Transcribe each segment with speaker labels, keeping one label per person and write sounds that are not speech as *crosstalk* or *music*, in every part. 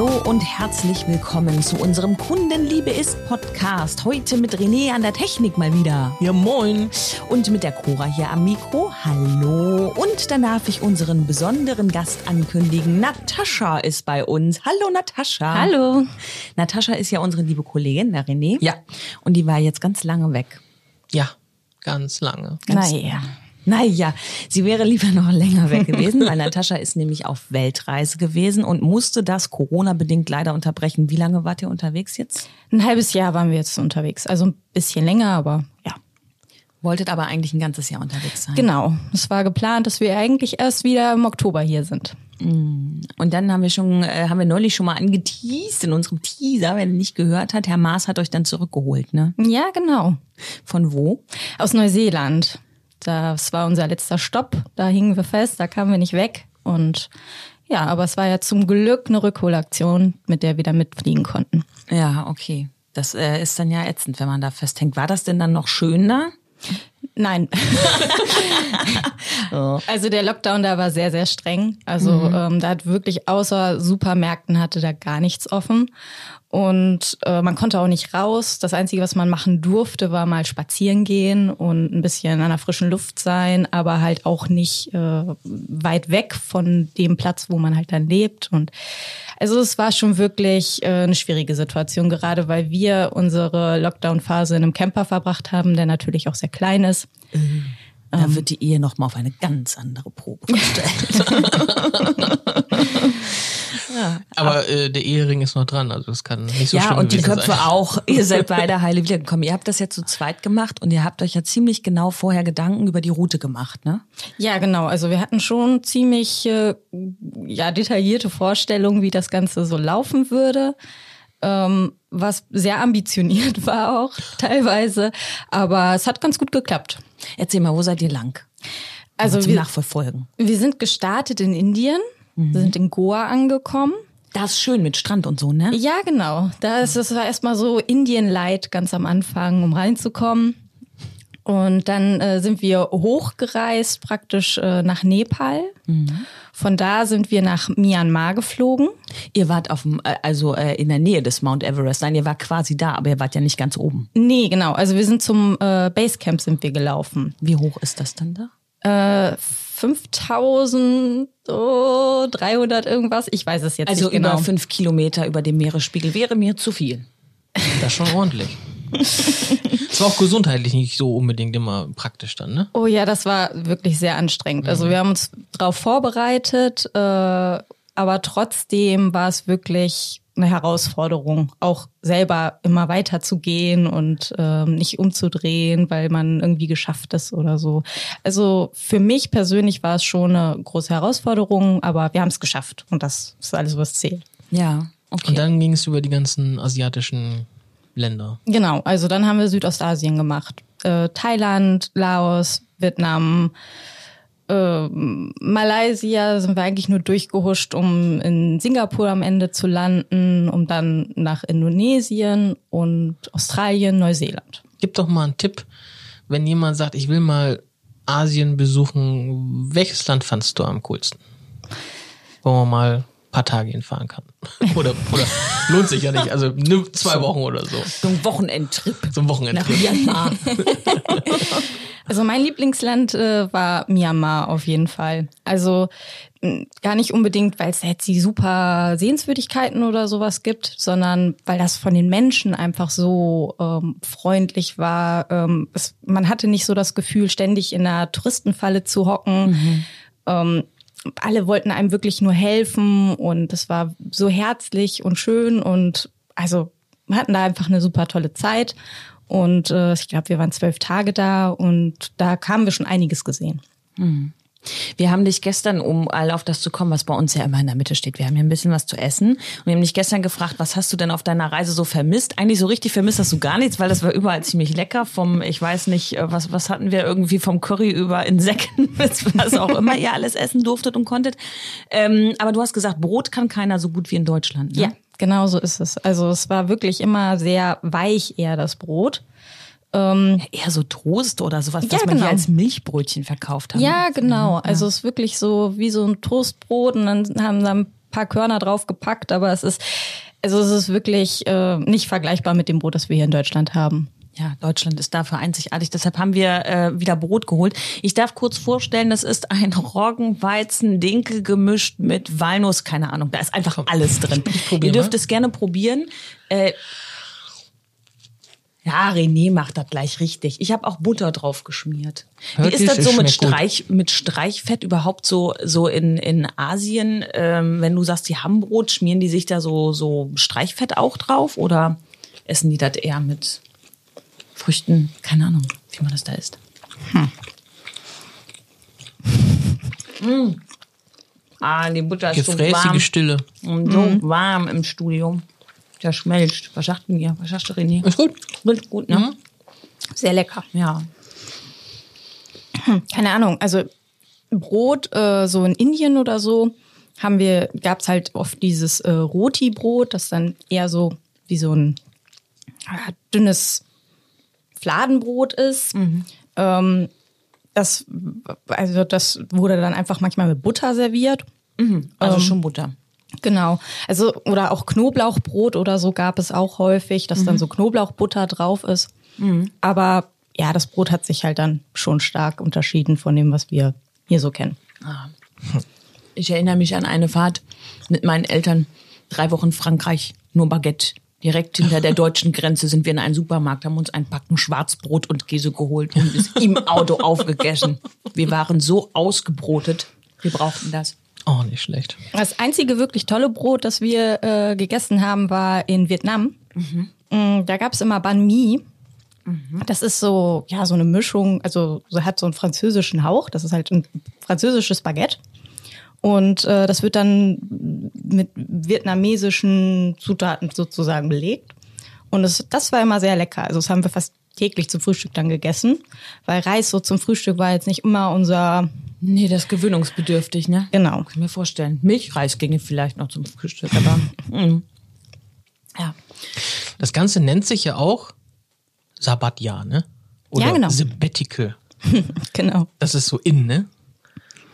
Speaker 1: Hallo und herzlich willkommen zu unserem Kundenliebe ist Podcast. Heute mit René an der Technik mal wieder.
Speaker 2: Ja, moin.
Speaker 1: Und mit der Cora hier am Mikro. Hallo. Und dann darf ich unseren besonderen Gast ankündigen. Natascha ist bei uns. Hallo, Natascha.
Speaker 3: Hallo.
Speaker 1: Natascha ist ja unsere liebe Kollegin, der René.
Speaker 2: Ja.
Speaker 1: Und die war jetzt ganz lange weg.
Speaker 2: Ja, ganz lange.
Speaker 1: Naja. Naja, sie wäre lieber noch länger weg gewesen, weil Natascha ist nämlich auf Weltreise gewesen und musste das Corona-bedingt leider unterbrechen. Wie lange wart ihr unterwegs jetzt?
Speaker 3: Ein halbes Jahr waren wir jetzt unterwegs. Also ein bisschen länger, aber ja.
Speaker 1: Wolltet aber eigentlich ein ganzes Jahr unterwegs sein.
Speaker 3: Genau. Es war geplant, dass wir eigentlich erst wieder im Oktober hier sind.
Speaker 1: Und dann haben wir schon, äh, haben wir neulich schon mal angeteased in unserem Teaser, wer nicht gehört hat. Herr Maas hat euch dann zurückgeholt, ne?
Speaker 3: Ja, genau.
Speaker 1: Von wo?
Speaker 3: Aus Neuseeland. Das war unser letzter Stopp. Da hingen wir fest, da kamen wir nicht weg. Und ja, aber es war ja zum Glück eine Rückholaktion, mit der wir da mitfliegen konnten.
Speaker 1: Ja, okay. Das äh, ist dann ja ätzend, wenn man da festhängt. War das denn dann noch schöner?
Speaker 3: Nein. *laughs* Also der Lockdown da war sehr, sehr streng. Also ähm, da hat wirklich außer Supermärkten hatte da gar nichts offen. Und äh, man konnte auch nicht raus. Das Einzige, was man machen durfte, war mal spazieren gehen und ein bisschen an der frischen Luft sein, aber halt auch nicht äh, weit weg von dem Platz, wo man halt dann lebt. Und also es war schon wirklich äh, eine schwierige Situation, gerade weil wir unsere Lockdown-Phase in einem Camper verbracht haben, der natürlich auch sehr klein ist.
Speaker 1: Da wird die Ehe nochmal auf eine ganz andere Probe gestellt. *laughs* *laughs*
Speaker 2: Aber äh, der Ehering ist noch dran, also das kann nicht so
Speaker 1: ja,
Speaker 2: schlimm
Speaker 1: und die Köpfe
Speaker 2: sein.
Speaker 1: auch. *laughs* Ihr seid beide heile wiedergekommen. Ihr habt das ja zu zweit gemacht und ihr habt euch ja ziemlich genau vorher Gedanken über die Route gemacht, ne?
Speaker 3: Ja, genau. Also wir hatten schon ziemlich äh, ja, detaillierte Vorstellungen, wie das Ganze so laufen würde. Ähm, was sehr ambitioniert *laughs* war auch teilweise. Aber es hat ganz gut geklappt.
Speaker 1: Erzähl mal, wo seid ihr lang?
Speaker 3: Also
Speaker 1: zum
Speaker 3: wir,
Speaker 1: Nachverfolgen.
Speaker 3: wir sind gestartet in Indien, wir sind in Goa angekommen.
Speaker 1: Das ist schön mit Strand und so, ne?
Speaker 3: Ja, genau. Da ist es war erstmal so Indien-Light ganz am Anfang, um reinzukommen. Und dann äh, sind wir hochgereist, praktisch äh, nach Nepal. Von da sind wir nach Myanmar geflogen.
Speaker 1: Ihr wart auf dem, äh, also äh, in der Nähe des Mount Everest. Nein, ihr wart quasi da, aber ihr wart ja nicht ganz oben.
Speaker 3: Nee, genau. Also wir sind zum äh, Basecamp sind wir gelaufen.
Speaker 1: Wie hoch ist das denn da?
Speaker 3: Äh, 5300 irgendwas. Ich weiß es jetzt
Speaker 1: Also
Speaker 3: nicht genau.
Speaker 1: über fünf Kilometer über dem Meeresspiegel wäre mir zu viel.
Speaker 2: Das ist schon ordentlich. *laughs* Es war auch gesundheitlich nicht so unbedingt immer praktisch dann, ne?
Speaker 3: Oh ja, das war wirklich sehr anstrengend. Also wir haben uns darauf vorbereitet, äh, aber trotzdem war es wirklich eine Herausforderung, auch selber immer weiter zu gehen und ähm, nicht umzudrehen, weil man irgendwie geschafft ist oder so. Also für mich persönlich war es schon eine große Herausforderung, aber wir haben es geschafft und das ist alles, was zählt.
Speaker 1: Ja, okay.
Speaker 2: Und dann ging es über die ganzen asiatischen Länder.
Speaker 3: Genau, also dann haben wir Südostasien gemacht. Äh, Thailand, Laos, Vietnam, äh, Malaysia sind wir eigentlich nur durchgehuscht, um in Singapur am Ende zu landen, um dann nach Indonesien und Australien, Neuseeland.
Speaker 2: Gib doch mal einen Tipp, wenn jemand sagt, ich will mal Asien besuchen, welches Land fandst du am coolsten? Wo man mal paar Tage hinfahren kann. *laughs* Oder, oder lohnt sich ja nicht. Also nimm zwei Wochen oder so.
Speaker 1: so ein Wochenendtrip
Speaker 2: So ein
Speaker 1: nach
Speaker 2: Wochenendtrip.
Speaker 1: Myanmar. *laughs*
Speaker 3: Also mein Lieblingsland äh, war Myanmar auf jeden Fall. Also mh, gar nicht unbedingt, weil es jetzt die super Sehenswürdigkeiten oder sowas gibt, sondern weil das von den Menschen einfach so ähm, freundlich war. Ähm, es, man hatte nicht so das Gefühl, ständig in einer Touristenfalle zu hocken. Ähm, alle wollten einem wirklich nur helfen und es war so herzlich und schön und also wir hatten da einfach eine super tolle Zeit und äh, ich glaube, wir waren zwölf Tage da und da haben wir schon einiges gesehen.
Speaker 1: Wir haben dich gestern, um all auf das zu kommen, was bei uns ja immer in der Mitte steht, wir haben hier ein bisschen was zu essen. Und wir haben dich gestern gefragt, was hast du denn auf deiner Reise so vermisst? Eigentlich so richtig vermisst hast du gar nichts, weil das war überall ziemlich lecker. Vom, ich weiß nicht, äh, was, was hatten wir irgendwie vom Curry über Insekten *laughs* was auch immer ihr alles essen durftet und konntet. Ähm, aber du hast gesagt, Brot kann keiner so gut wie in Deutschland. Ne?
Speaker 3: Ja, genau so ist es. Also es war wirklich immer sehr weich eher das Brot. Ähm,
Speaker 1: Eher so Toast oder sowas,
Speaker 3: Ja,
Speaker 1: was man
Speaker 3: genau.
Speaker 1: hier als Milchbrötchen verkauft hat.
Speaker 3: ja, genau. Also es ist wirklich so wie so ein Toastbrot und dann haben da ein paar Körner drauf gepackt, aber es ist, also es ist wirklich äh, nicht vergleichbar mit dem Brot, das wir hier in Deutschland haben.
Speaker 1: Ja, Deutschland ist dafür einzigartig. Deshalb haben wir äh, wieder Brot geholt. Ich darf kurz vorstellen, das ist ein Roggen-Weizen-Dinkel gemischt mit Walnuss. Keine Ahnung, da ist einfach alles drin. Ihr dürft es gerne probieren. Äh, ja, René macht das gleich richtig. Ich habe auch Butter drauf geschmiert.
Speaker 2: Hört
Speaker 1: Wie ist das so mit
Speaker 2: gut.
Speaker 1: Streich, mit Streichfett überhaupt so, so in, in Asien? Ähm, wenn du sagst, die haben Brot, schmieren die sich da so, so Streichfett auch drauf oder essen die das eher mit Früchten? Keine Ahnung, wie man das da isst. Mm. Ah, die Butter ist so
Speaker 2: Gefräßige
Speaker 1: warm.
Speaker 2: Stille.
Speaker 1: Und so warm im Studio. Der schmelzt. Was sagt denn ihr? Was sagst du, René?
Speaker 2: Ist gut.
Speaker 1: Gut, gut, ne?
Speaker 3: Sehr lecker.
Speaker 1: Ja.
Speaker 3: Keine Ahnung, also Brot, äh, so in Indien oder so, haben wir, gab's halt oft dieses äh, Roti-Brot, das dann eher so wie so ein äh, dünnes Fladenbrot ist. Ähm, das, also das wurde dann einfach manchmal mit Butter serviert.
Speaker 1: Also schon Butter.
Speaker 3: Genau. Also, oder auch Knoblauchbrot oder so gab es auch häufig, dass dann so Knoblauchbutter drauf ist. Aber ja, das Brot hat sich halt dann schon stark unterschieden von dem, was wir hier so kennen.
Speaker 1: Ich erinnere mich an eine Fahrt mit meinen Eltern. Drei Wochen Frankreich, nur Baguette. Direkt hinter der *laughs* deutschen Grenze sind wir in einen Supermarkt, haben uns ein Packen Schwarzbrot und Käse geholt und es im Auto aufgegessen. Wir waren so ausgebrotet. Wir brauchten das.
Speaker 2: Oh, nicht schlecht.
Speaker 3: Das einzige wirklich tolle Brot, das wir äh, gegessen haben, war in Vietnam. Mm, Da gab es immer Banh Mi. Das ist so, ja, so eine Mischung, also so hat so einen französischen Hauch. Das ist halt ein französisches Baguette. Und äh, das wird dann mit vietnamesischen Zutaten sozusagen belegt. Und das, das war immer sehr lecker. Also das haben wir fast täglich zum Frühstück dann gegessen. Weil Reis so zum Frühstück war jetzt nicht immer unser,
Speaker 1: Nee, das ist gewöhnungsbedürftig, ne?
Speaker 3: genau.
Speaker 1: Kann ich mir vorstellen. Milchreis ginge vielleicht noch zum Frühstück, aber mm. *laughs* ja.
Speaker 2: Das Ganze nennt sich ja auch Sabbatjahr, ne? Oder
Speaker 3: Ja, genau.
Speaker 2: Sabbatical. *laughs*
Speaker 3: Genau.
Speaker 2: Das ist so in, ne?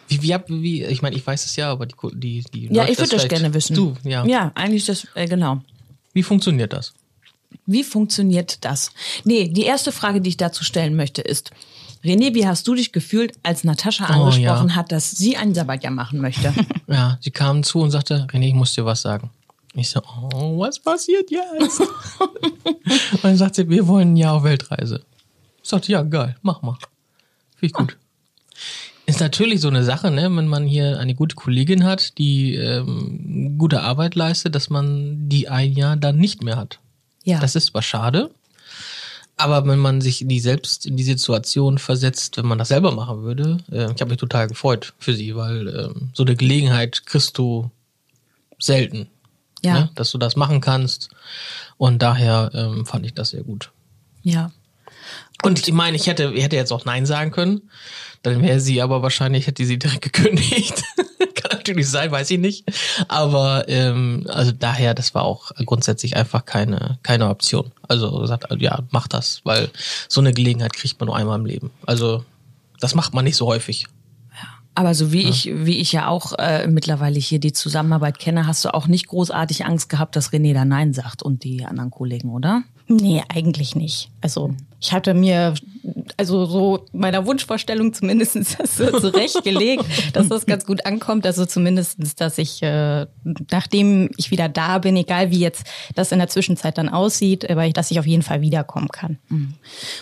Speaker 2: Wie, wie, habt- wie, ich meine, ich weiß es ja, aber die, die, die
Speaker 1: Ja,
Speaker 2: Leute
Speaker 1: ich würde das gerne wissen.
Speaker 2: Du, ja.
Speaker 1: Ja, eigentlich das, äh, genau.
Speaker 2: Wie funktioniert das?
Speaker 1: Wie funktioniert das? Nee, die erste Frage, die ich dazu stellen möchte, ist, René, wie hast du dich gefühlt, als Natascha angesprochen
Speaker 2: ja.
Speaker 1: hat, dass sie ein Sabbatjahr machen möchte? *laughs*
Speaker 2: Ja, sie kam zu und sagte, René, ich muss dir was sagen. Ich so, oh, was passiert jetzt? *laughs* und dann sagt sie, wir wollen ein Jahr auf Weltreise. Ich sagte, ja, geil, mach mal. Finde ich gut. Ist natürlich so eine Sache, ne, wenn man hier eine gute Kollegin hat, die ähm, gute Arbeit leistet, dass man die ein Jahr dann nicht mehr hat.
Speaker 1: Ja.
Speaker 2: Das ist zwar schade, aber wenn man sich in die selbst in die Situation versetzt, wenn man das selber machen würde, äh, ich habe mich total gefreut für sie, weil ähm, so eine Gelegenheit kriegst du selten,
Speaker 1: Ja.
Speaker 2: ne, dass du das machen kannst. Und daher ähm, fand ich das sehr gut.
Speaker 1: ja.
Speaker 2: Und ich meine, ich hätte, ich hätte jetzt auch Nein sagen können. Dann wäre sie aber wahrscheinlich, hätte sie direkt *laughs* gekündigt. Kann *laughs* natürlich sein, weiß ich nicht. Aber ähm, also daher, das war auch grundsätzlich einfach keine, keine Option. Also gesagt, ja, mach das, weil so eine Gelegenheit kriegt man nur einmal im Leben. Also das macht man nicht so häufig.
Speaker 1: Aber so wie ich, wie ich ja auch äh, mittlerweile hier die Zusammenarbeit kenne, hast du auch nicht großartig Angst gehabt, dass René da Nein sagt und die anderen Kollegen, oder?
Speaker 3: Nee, eigentlich nicht. Also ich hatte mir, also so meiner Wunschvorstellung zumindest das so zurechtgelegt, *laughs* dass das ganz gut ankommt. Also zumindestens, dass ich, äh, nachdem ich wieder da bin, egal wie jetzt das in der Zwischenzeit dann aussieht, aber ich, dass ich auf jeden Fall wiederkommen kann.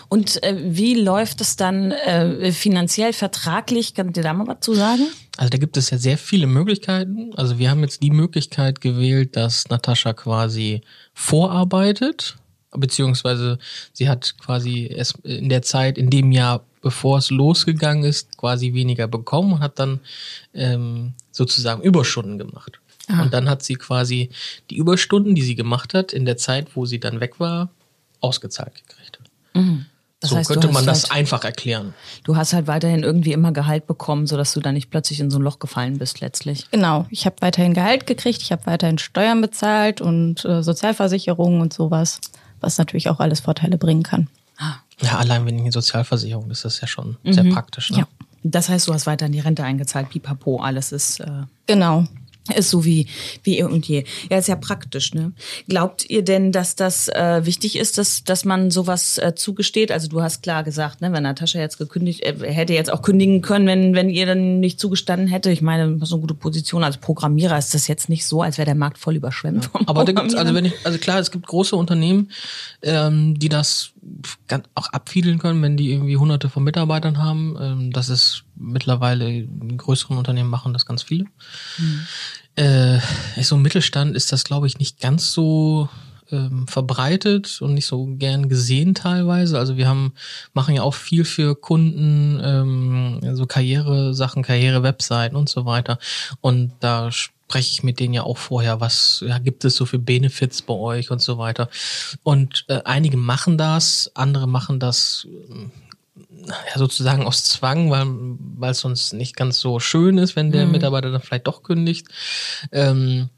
Speaker 1: Und äh, wie läuft es dann äh, finanziell, vertraglich? Kannst du dir da mal was zu sagen?
Speaker 2: Also da gibt es ja sehr viele Möglichkeiten. Also wir haben jetzt die Möglichkeit gewählt, dass Natascha quasi vorarbeitet, beziehungsweise sie hat quasi erst in der Zeit, in dem Jahr, bevor es losgegangen ist, quasi weniger bekommen und hat dann ähm, sozusagen Überstunden gemacht. Und dann hat sie quasi die Überstunden, die sie gemacht hat, in der Zeit, wo sie dann weg war, ausgezahlt gekriegt.
Speaker 1: Das
Speaker 2: so
Speaker 1: heißt,
Speaker 2: könnte man das
Speaker 1: halt,
Speaker 2: einfach erklären.
Speaker 1: Du hast halt weiterhin irgendwie immer Gehalt bekommen, sodass du da nicht plötzlich in so ein Loch gefallen bist letztlich.
Speaker 3: Genau, ich habe weiterhin Gehalt gekriegt, ich habe weiterhin Steuern bezahlt und äh, Sozialversicherungen und sowas, was natürlich auch alles Vorteile bringen kann.
Speaker 2: Ja, allein wegen der Sozialversicherung ist das ja schon sehr praktisch. Ne?
Speaker 3: Ja.
Speaker 1: Das heißt, du hast weiterhin die Rente eingezahlt, pipapo, alles ist. Äh,
Speaker 3: Genau.
Speaker 1: Ist so wie, wie eh und je. Ja, ist ja praktisch, ne? Glaubt ihr denn, dass das äh, wichtig ist, dass, dass man sowas äh, zugesteht? Also du hast klar gesagt, ne, wenn Natascha jetzt gekündigt, äh, hätte jetzt auch kündigen können, wenn, wenn ihr dann nicht zugestanden hätte. Ich meine, so eine gute Position als Programmierer ist das jetzt nicht so, als wäre der Markt voll überschwemmt. vom
Speaker 2: Aber da gibt's, also wenn ich, also klar, es gibt große Unternehmen, ähm, die das auch abfiedeln können, wenn die irgendwie hunderte von Mitarbeitern haben. Ähm, das ist mittlerweile in größeren Unternehmen machen das ganz viele. Äh, so im Mittelstand ist das, glaube ich, nicht ganz so ähm, verbreitet und nicht so gern gesehen teilweise. Also wir haben machen ja auch viel für Kunden, ähm, so Karriere-Sachen, Karriere-Webseiten und so weiter. Und da spreche ich mit denen ja auch vorher, was ja, gibt es so für Benefits bei euch und so weiter. Und äh, einige machen das, andere machen das ähm, ja, sozusagen aus Zwang, weil weil es sonst nicht ganz so schön ist, wenn der Mitarbeiter dann vielleicht doch kündigt. Ähm,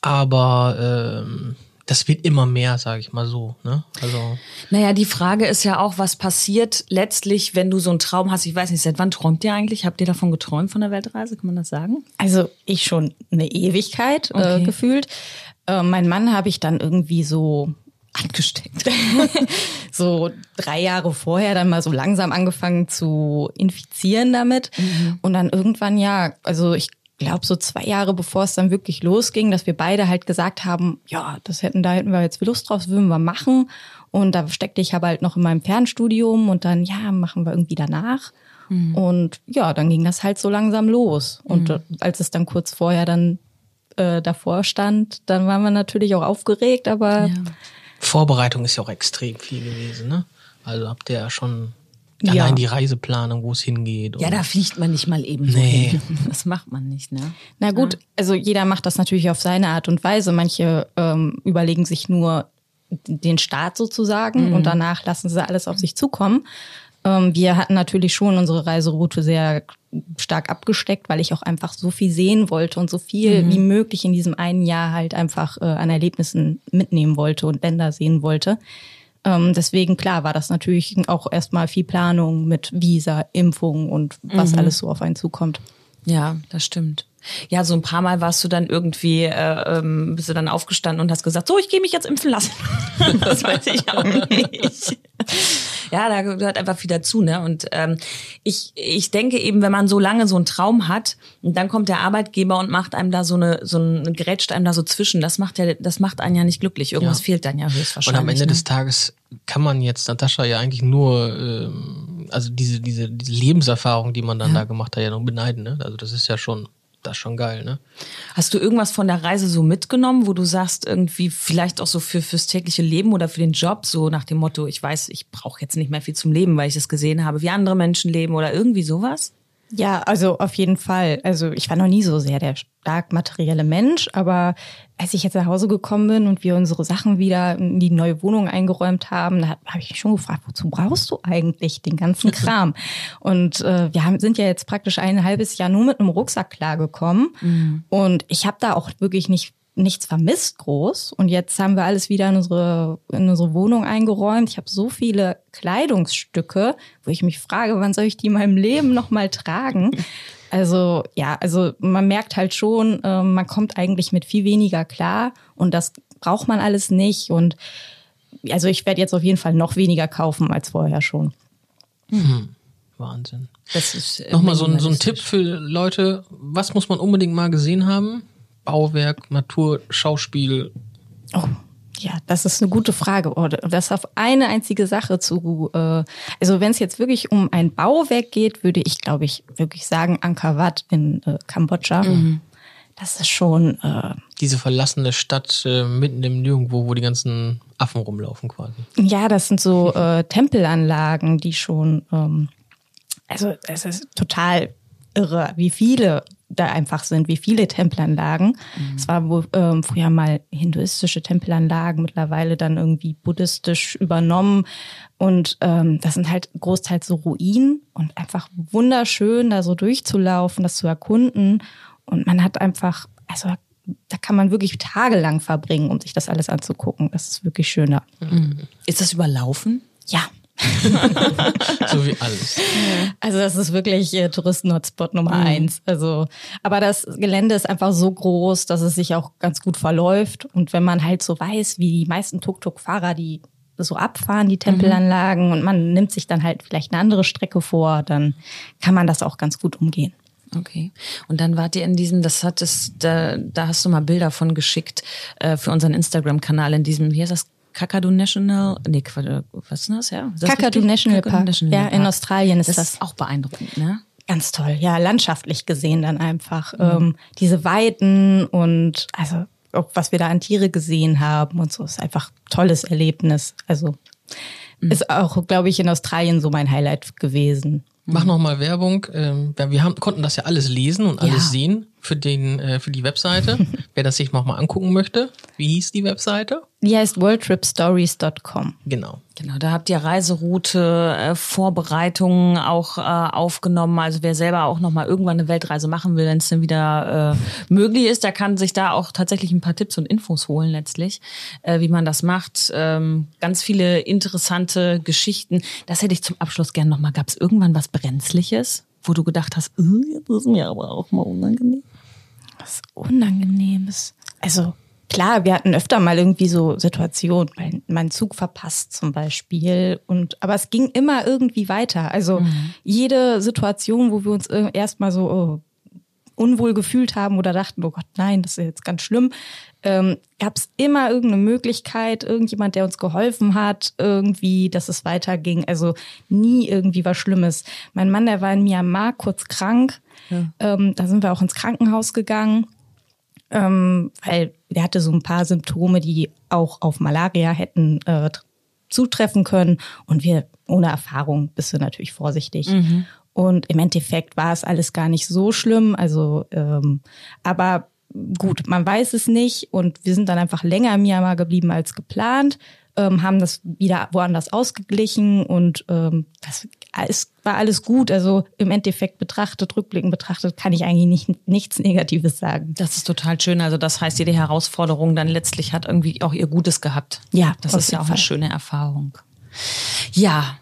Speaker 2: aber ähm, das wird immer mehr, sage ich mal so. Ne? Also
Speaker 1: Naja, die Frage ist ja auch, was passiert letztlich, wenn du so einen Traum hast. Ich weiß nicht, seit wann träumt ihr eigentlich? Habt ihr davon geträumt, von der Weltreise? Kann man das sagen?
Speaker 3: Also ich schon eine Ewigkeit
Speaker 1: Okay.
Speaker 3: äh, gefühlt. Äh, mein Mann habe ich dann irgendwie so
Speaker 1: Angesteckt. *laughs*
Speaker 3: so drei Jahre vorher dann mal so langsam angefangen zu infizieren damit. Und dann irgendwann ja, also ich glaube so zwei Jahre bevor es dann wirklich losging, dass wir beide halt gesagt haben, ja, das hätten, da hätten wir jetzt Lust drauf, das würden wir machen. Und da steckte ich aber halt noch in meinem Fernstudium und dann, ja, machen wir irgendwie danach. Und ja, dann ging das halt so langsam los. Und äh, als es dann kurz vorher dann äh, davor stand, dann waren wir natürlich auch aufgeregt, aber
Speaker 2: Vorbereitung ist ja auch extrem viel gewesen. Ne? Also habt ihr ja schon
Speaker 3: Ja.
Speaker 2: allein die Reiseplanung, wo es hingeht.
Speaker 1: Ja, da fliegt man nicht mal eben so
Speaker 2: Nee.
Speaker 1: hin. *laughs* Das macht man nicht, ne?
Speaker 3: Na gut, also jeder macht das natürlich auf seine Art und Weise. Manche ähm, überlegen sich nur den Start sozusagen und danach lassen sie alles auf sich zukommen. Ähm, wir hatten natürlich schon unsere Reiseroute sehr stark abgesteckt, weil ich auch einfach so viel sehen wollte und so viel wie möglich in diesem einen Jahr halt einfach äh, an Erlebnissen mitnehmen wollte und Länder sehen wollte. Ähm, deswegen, klar, war das natürlich auch erstmal viel Planung mit Visa, Impfung und was alles so auf einen zukommt.
Speaker 1: Ja, das stimmt. Ja, so ein paar Mal warst du dann irgendwie, äh, ähm, bist du dann aufgestanden und hast gesagt, so, ich gehe mich jetzt impfen lassen. *laughs* das weiß ich auch nicht. Ja, da gehört einfach viel dazu, ne? Und ähm, ich, ich denke eben, wenn man so lange so einen Traum hat und dann kommt der Arbeitgeber und macht einem da so eine, so ein grätscht einem da so zwischen, das macht ja, das macht einen ja nicht glücklich. Irgendwas
Speaker 2: Ja.
Speaker 1: fehlt dann ja
Speaker 2: Und
Speaker 1: höchstwahrscheinlich.
Speaker 2: am Ende
Speaker 1: ne?
Speaker 2: des Tages kann man jetzt Natascha ja eigentlich nur, ähm, also diese, diese, diese Lebenserfahrung, die man dann da gemacht hat, ja nur beneiden. Ne? Also das ist ja schon, das ist schon geil. Ne?
Speaker 1: Hast du irgendwas von der Reise so mitgenommen, wo du sagst, irgendwie vielleicht auch so für fürs tägliche Leben oder für den Job, so nach dem Motto, ich weiß, ich brauche jetzt nicht mehr viel zum Leben, weil ich es gesehen habe, wie andere Menschen leben oder irgendwie sowas?
Speaker 3: Ja, also auf jeden Fall. Also ich war noch nie so sehr der stark materielle Mensch, aber als ich jetzt nach Hause gekommen bin und wir unsere Sachen wieder in die neue Wohnung eingeräumt haben, da habe ich mich schon gefragt, wozu brauchst du eigentlich den ganzen *laughs* Kram? und äh, wir haben, sind ja jetzt praktisch ein halbes Jahr nur mit einem Rucksack klargekommen und ich habe da auch wirklich nicht nichts vermisst groß und jetzt haben wir alles wieder in unsere in unsere Wohnung eingeräumt. Ich habe so viele Kleidungsstücke, wo ich mich frage, wann soll ich die in meinem Leben noch mal tragen? *laughs* Also ja, also man merkt halt schon, äh, man kommt eigentlich mit viel weniger klar und das braucht man alles nicht und also ich werde jetzt auf jeden Fall noch weniger kaufen als vorher schon.
Speaker 2: Wahnsinn.
Speaker 1: Das ist
Speaker 2: Nochmal so ein, so ein. Tipp für Leute, was muss man unbedingt mal gesehen haben? Bauwerk, Natur, Schauspiel.
Speaker 3: Oh, ja, das ist eine gute Frage. Oh, das auf eine einzige Sache zu. Äh, also wenn es jetzt wirklich um ein Bauwerk geht, würde ich, glaube ich, wirklich sagen Angkor Wat in äh, Kambodscha. Das ist schon. Äh,
Speaker 2: Diese verlassene Stadt äh, mitten im Nirgendwo, wo die ganzen Affen rumlaufen quasi.
Speaker 3: Ja, das sind so äh, Tempelanlagen, die schon, ähm, also es ist total irre, wie viele da einfach sind, wie viele Tempelanlagen. Es war wohl ähm, früher mal hinduistische Tempelanlagen, mittlerweile dann irgendwie buddhistisch übernommen. Und ähm, das sind halt großteils so Ruinen und einfach wunderschön, da so durchzulaufen, das zu erkunden. Und man hat einfach, also da kann man wirklich tagelang verbringen, um sich das alles anzugucken. Das ist wirklich schöner.
Speaker 1: Ist das überlaufen?
Speaker 3: Ja. *laughs*
Speaker 2: so wie alles.
Speaker 3: Also das ist wirklich äh, Touristen-Hotspot Nummer eins. Also, aber das Gelände ist einfach so groß, dass es sich auch ganz gut verläuft. Und wenn man halt so weiß, wie die meisten Tuk-Tuk-Fahrer, die so abfahren, die Tempelanlagen, und man nimmt sich dann halt vielleicht eine andere Strecke vor, dann kann man das auch ganz gut umgehen.
Speaker 1: Okay. Und dann wart ihr in diesem, das hat es, da, da hast du mal Bilder von geschickt äh, für unseren Instagram-Kanal in diesem, wie heißt das? Kakadu National, nee, äh, was ist das, ja? Ist das
Speaker 3: Kakadu
Speaker 1: richtig?
Speaker 3: National
Speaker 1: Kakadu
Speaker 3: Park.
Speaker 1: National
Speaker 3: Ja, in Australien ist
Speaker 1: das
Speaker 3: das.
Speaker 1: ist auch beeindruckend, ne?
Speaker 3: Ganz toll, ja, landschaftlich gesehen dann einfach. Ähm, diese Weiten und also auch was wir da an Tiere gesehen haben und so, ist einfach tolles Erlebnis. Also ist auch, glaube ich, in Australien so mein Highlight gewesen.
Speaker 2: Mach noch mal Werbung. Ähm, wir wir haben, konnten das ja alles lesen und alles
Speaker 1: Ja.
Speaker 2: sehen für den für die Webseite. *laughs* Wer das sich noch mal angucken möchte, wie hieß die Webseite?
Speaker 3: Die heißt worldtripstories.com.
Speaker 2: Genau.
Speaker 1: Genau, da habt ihr Reiseroute, äh, Vorbereitungen auch äh, aufgenommen. Also wer selber auch noch mal irgendwann eine Weltreise machen will, wenn es dann wieder äh, möglich ist, der kann sich da auch tatsächlich ein paar Tipps und Infos holen letztlich, äh, wie man das macht. Ähm, ganz viele interessante Geschichten. Das hätte ich zum Abschluss gerne noch mal. Gab es irgendwann was Brenzliches, wo du gedacht hast, äh, das ist mir aber auch mal unangenehm?
Speaker 3: Was Unangenehmes. Also klar, wir hatten öfter mal irgendwie so Situationen, weil mein Zug verpasst zum Beispiel. Und aber es ging immer irgendwie weiter. Also jede Situation, wo wir uns erstmal so oh, unwohl gefühlt haben oder dachten, oh Gott, nein, das ist jetzt ganz schlimm, ähm, gab es immer irgendeine Möglichkeit, irgendjemand, der uns geholfen hat, irgendwie, dass es weiterging. Also nie irgendwie was Schlimmes. Mein Mann, der war in Myanmar kurz krank. Ähm, da sind wir auch ins Krankenhaus gegangen ähm, weil der hatte so ein paar Symptome, die auch auf Malaria hätten äh, tr- zutreffen können. Und wir, ohne Erfahrung, bist du natürlich vorsichtig. Und im Endeffekt war es alles gar nicht so schlimm. Also, ähm, aber gut, man weiß es nicht. Und wir sind dann einfach länger im Myanmar geblieben als geplant, ähm, haben das wieder woanders ausgeglichen und ähm, das es war alles gut. Also im Endeffekt betrachtet, rückblickend betrachtet, kann ich eigentlich nicht, nichts Negatives sagen.
Speaker 1: Das ist total schön. Also das heißt, jede Herausforderung dann letztlich hat irgendwie auch ihr Gutes gehabt.
Speaker 3: Ja,
Speaker 1: das ist ja auch eine
Speaker 3: Fall.
Speaker 1: schöne Erfahrung. Ja,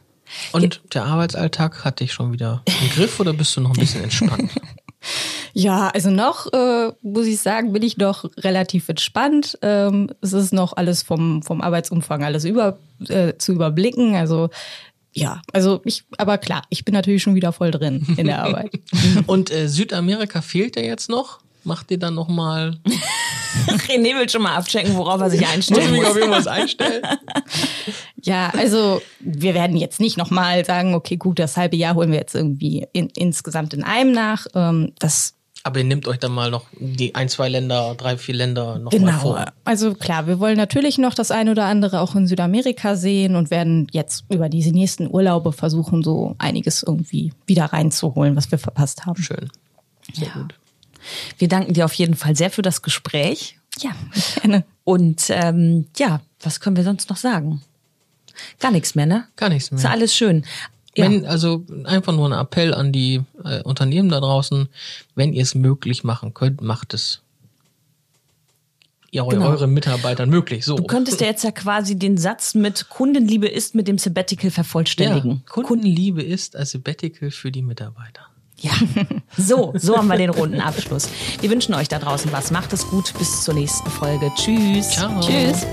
Speaker 2: Und der Arbeitsalltag hat dich schon wieder im Griff oder bist du noch ein bisschen entspannt? *laughs*
Speaker 3: Ja, also noch, äh, muss ich sagen, bin ich noch relativ entspannt. Ähm, es ist noch alles vom, vom Arbeitsumfang alles über, äh, zu überblicken. Also ja, also ich, aber klar, ich bin natürlich schon wieder voll drin in der Arbeit. *laughs*
Speaker 2: Und äh, Südamerika fehlt ja jetzt noch. Macht ihr dann noch mal? *laughs*
Speaker 1: René will schon mal abchecken, worauf er sich
Speaker 2: Muss ich mich
Speaker 1: muss.
Speaker 2: auf irgendwas einstellen? *laughs*
Speaker 3: Ja, also wir werden jetzt nicht nochmal sagen, okay, gut, das halbe Jahr holen wir jetzt irgendwie in, insgesamt in einem nach. Ähm, das
Speaker 2: Aber ihr nehmt euch dann mal noch die ein, zwei Länder, drei, vier Länder noch mal
Speaker 3: Genau.
Speaker 2: vor.
Speaker 3: Also klar, wir wollen natürlich noch das eine oder andere auch in Südamerika sehen und werden jetzt über diese nächsten Urlaube versuchen, so einiges irgendwie wieder reinzuholen, was wir verpasst haben.
Speaker 2: Schön. Sehr
Speaker 1: Ja.
Speaker 2: gut.
Speaker 1: Wir danken dir auf jeden Fall sehr für das Gespräch.
Speaker 3: Ja, gerne.
Speaker 1: Und ähm, ja, was können wir sonst noch sagen? Gar nichts mehr, ne?
Speaker 2: Gar nichts
Speaker 1: Ist
Speaker 2: mehr.
Speaker 1: alles schön. Ja.
Speaker 2: Wenn, also einfach nur ein Appell an die äh, Unternehmen da draußen, wenn ihr es möglich machen könnt, macht es ihr
Speaker 1: Genau.
Speaker 2: euren Mitarbeitern möglich. So.
Speaker 1: Du könntest ja jetzt ja quasi den Satz mit Kundenliebe ist mit dem Sabbatical vervollständigen.
Speaker 2: ja, Kundenliebe ist als Sabbatical für die Mitarbeiter.
Speaker 1: Ja, so, so haben wir den runden Abschluss. Wir wünschen euch da draußen was. Macht es gut. Bis zur nächsten Folge. Tschüss.
Speaker 2: Ciao.
Speaker 3: Tschüss.